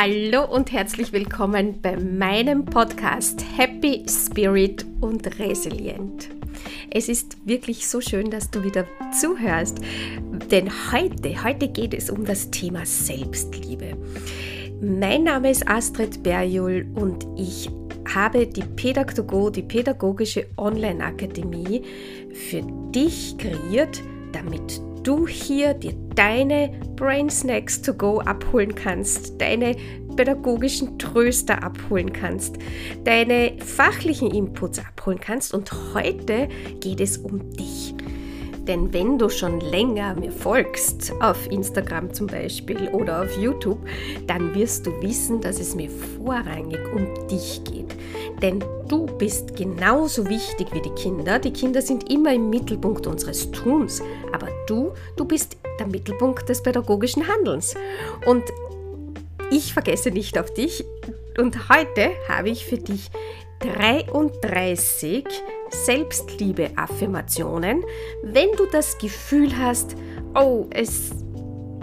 Hallo und herzlich willkommen bei meinem Podcast Happy Spirit und Resilient. Es ist wirklich so schön, dass du wieder zuhörst, denn heute, heute geht es um das Thema Selbstliebe. Mein Name ist Astrid Berjul und ich habe die Pädagogo, die pädagogische Online-Akademie für dich kreiert, damit du hier dir deine Brain Snacks to go abholen kannst, deine pädagogischen Tröster abholen kannst, deine fachlichen Inputs abholen kannst und heute geht es um dich. Denn wenn du schon länger mir folgst, auf Instagram zum Beispiel oder auf YouTube, dann wirst du wissen, dass es mir vorrangig um dich geht. Denn du bist genauso wichtig wie die Kinder. Die Kinder sind immer im Mittelpunkt unseres Tuns, aber du, du bist der Mittelpunkt des pädagogischen Handelns. Und ich vergesse nicht auf dich. Und heute habe ich für dich 33 Selbstliebe-Affirmationen, wenn du das Gefühl hast, oh, es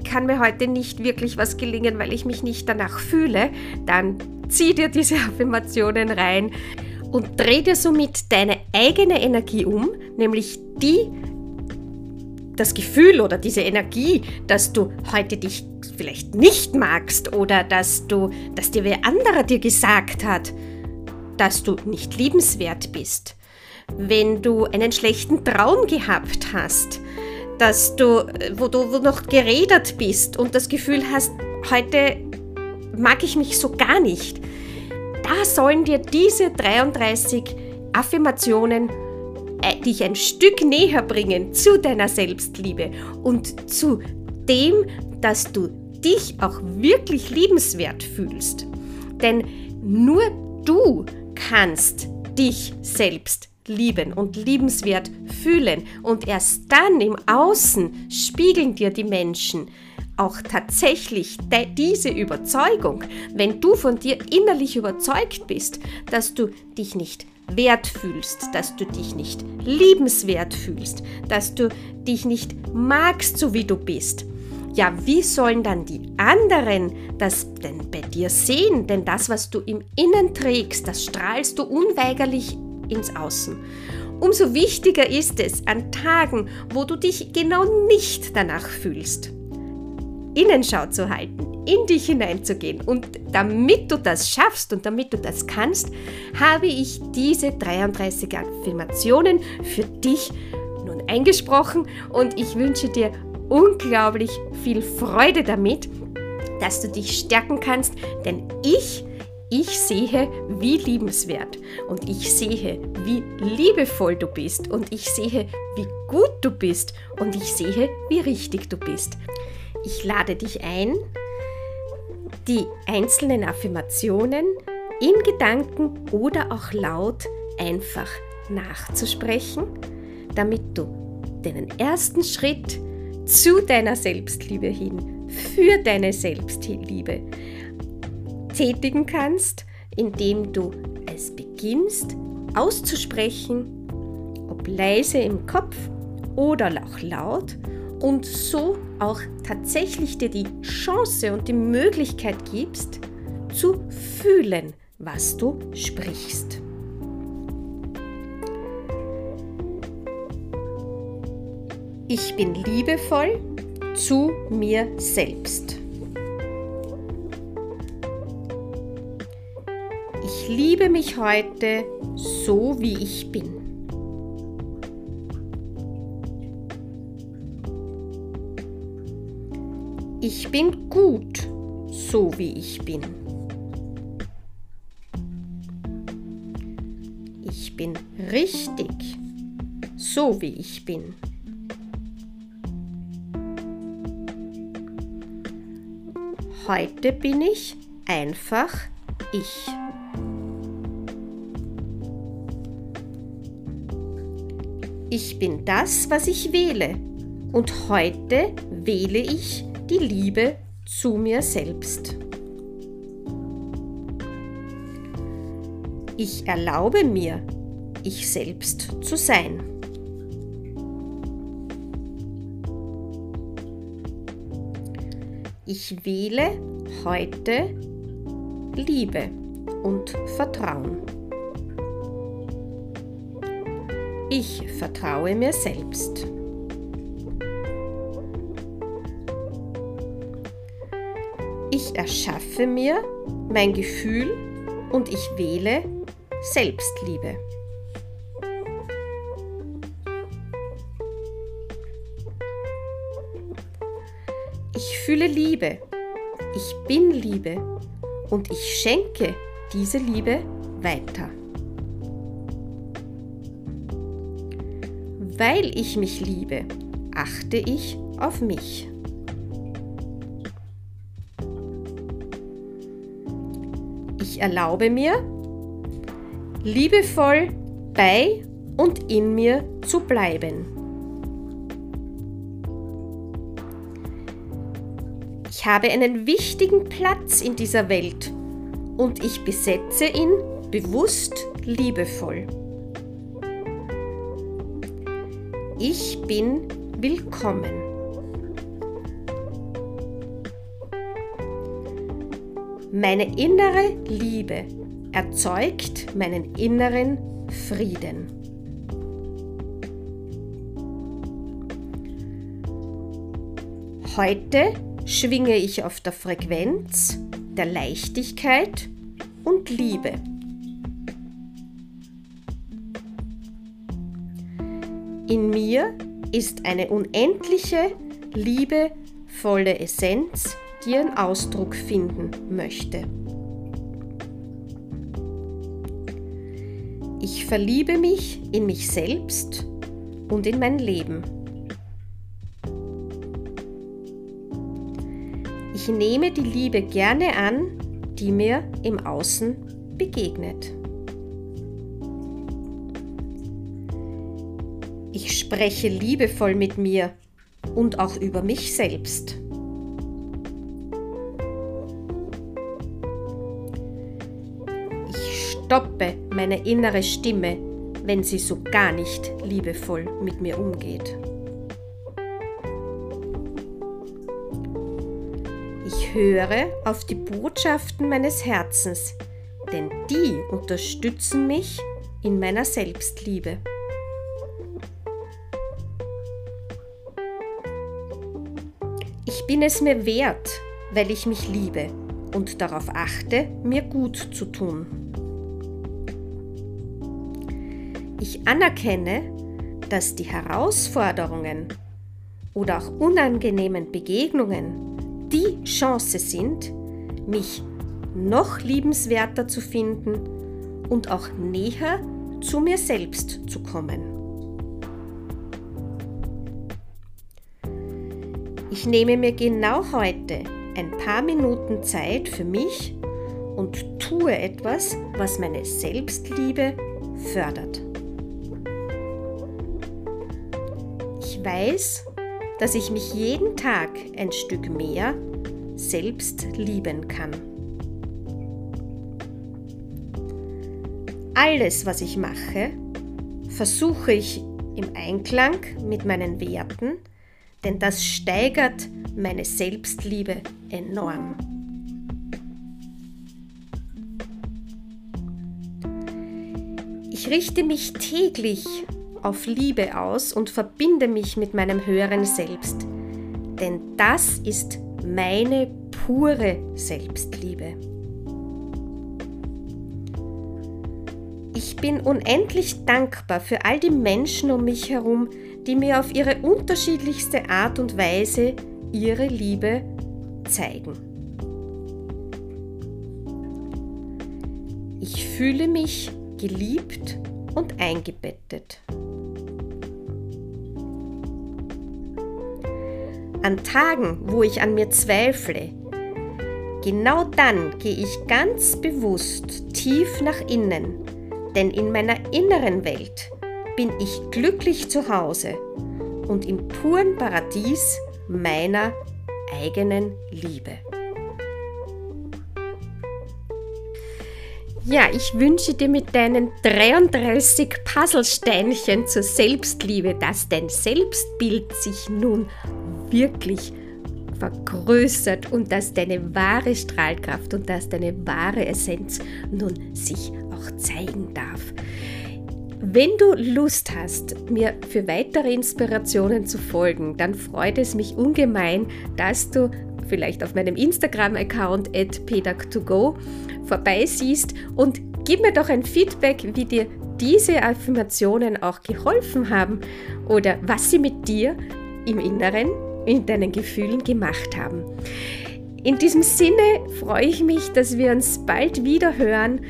kann mir heute nicht wirklich was gelingen, weil ich mich nicht danach fühle, dann zieh dir diese Affirmationen rein und dreh dir somit deine eigene Energie um, nämlich die, das Gefühl oder diese Energie, dass du heute dich vielleicht nicht magst oder dass du, dass dir wer anderer dir gesagt hat, dass du nicht liebenswert bist wenn du einen schlechten Traum gehabt hast, dass du, wo du noch geredet bist und das Gefühl hast, heute mag ich mich so gar nicht. Da sollen dir diese 33 Affirmationen äh, dich ein Stück näher bringen zu deiner Selbstliebe und zu dem, dass du dich auch wirklich liebenswert fühlst. Denn nur du kannst dich selbst lieben und liebenswert fühlen. Und erst dann im Außen spiegeln dir die Menschen auch tatsächlich diese Überzeugung, wenn du von dir innerlich überzeugt bist, dass du dich nicht wert fühlst, dass du dich nicht liebenswert fühlst, dass du dich nicht magst, so wie du bist. Ja, wie sollen dann die anderen das denn bei dir sehen? Denn das, was du im Innen trägst, das strahlst du unweigerlich ins Außen. Umso wichtiger ist es an Tagen, wo du dich genau nicht danach fühlst, Innenschau zu halten, in dich hineinzugehen. Und damit du das schaffst und damit du das kannst, habe ich diese 33 Affirmationen für dich nun eingesprochen und ich wünsche dir unglaublich viel Freude damit, dass du dich stärken kannst, denn ich ich sehe, wie liebenswert und ich sehe, wie liebevoll du bist und ich sehe, wie gut du bist und ich sehe, wie richtig du bist. Ich lade dich ein, die einzelnen Affirmationen in Gedanken oder auch laut einfach nachzusprechen, damit du den ersten Schritt zu deiner Selbstliebe hin, für deine Selbstliebe tätigen kannst, indem du es beginnst auszusprechen, ob leise im Kopf oder auch laut und so auch tatsächlich dir die Chance und die Möglichkeit gibst, zu fühlen, was du sprichst. Ich bin liebevoll zu mir selbst. Ich liebe mich heute so, wie ich bin. Ich bin gut, so wie ich bin. Ich bin richtig, so wie ich bin. Heute bin ich einfach ich. Ich bin das, was ich wähle. Und heute wähle ich die Liebe zu mir selbst. Ich erlaube mir, ich selbst zu sein. Ich wähle heute Liebe und Vertrauen. Ich vertraue mir selbst. Ich erschaffe mir mein Gefühl und ich wähle Selbstliebe. Ich fühle Liebe. Ich bin Liebe. Und ich schenke diese Liebe weiter. Weil ich mich liebe, achte ich auf mich. Ich erlaube mir, liebevoll bei und in mir zu bleiben. Ich habe einen wichtigen Platz in dieser Welt und ich besetze ihn bewusst liebevoll. Ich bin willkommen. Meine innere Liebe erzeugt meinen inneren Frieden. Heute schwinge ich auf der Frequenz der Leichtigkeit und Liebe. In mir ist eine unendliche, liebevolle Essenz, die ihren Ausdruck finden möchte. Ich verliebe mich in mich selbst und in mein Leben. Ich nehme die Liebe gerne an, die mir im Außen begegnet. Spreche liebevoll mit mir und auch über mich selbst. Ich stoppe meine innere Stimme, wenn sie so gar nicht liebevoll mit mir umgeht. höre auf die Botschaften meines Herzens, denn die unterstützen mich in meiner Selbstliebe. Ich bin es mir wert, weil ich mich liebe und darauf achte, mir gut zu tun. Ich anerkenne, dass die Herausforderungen oder auch unangenehmen Begegnungen die Chance sind, mich noch liebenswerter zu finden und auch näher zu mir selbst zu kommen. Ich nehme mir genau heute ein paar Minuten Zeit für mich und tue etwas, was meine Selbstliebe fördert. Ich weiß, dass ich mich jeden Tag ein Stück mehr selbst lieben kann. Alles, was ich mache, versuche ich im Einklang mit meinen Werten, denn das steigert meine Selbstliebe enorm. Ich richte mich täglich auf Liebe aus und verbinde mich mit meinem höheren Selbst. Denn das ist meine pure Selbstliebe. Ich bin unendlich dankbar für all die Menschen um mich herum, die mir auf ihre unterschiedlichste Art und Weise ihre Liebe zeigen. Ich fühle mich geliebt und eingebettet. An Tagen, wo ich an mir zweifle, genau dann gehe ich ganz bewusst tief nach innen, denn in meiner inneren Welt bin ich glücklich zu Hause und im puren Paradies meiner eigenen Liebe. Ja, ich wünsche dir mit deinen 33 Puzzlesteinchen zur Selbstliebe, dass dein Selbstbild sich nun wirklich vergrößert und dass deine wahre Strahlkraft und dass deine wahre Essenz nun sich auch zeigen darf. Wenn du Lust hast, mir für weitere Inspirationen zu folgen, dann freut es mich ungemein, dass du vielleicht auf meinem Instagram-Account at pedag2go vorbeisiehst und gib mir doch ein Feedback, wie dir diese Affirmationen auch geholfen haben oder was sie mit dir im Inneren, in deinen Gefühlen gemacht haben. In diesem Sinne freue ich mich, dass wir uns bald wieder hören.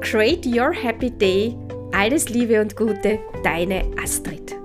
Create Your Happy Day. Alles Liebe und Gute, deine Astrid.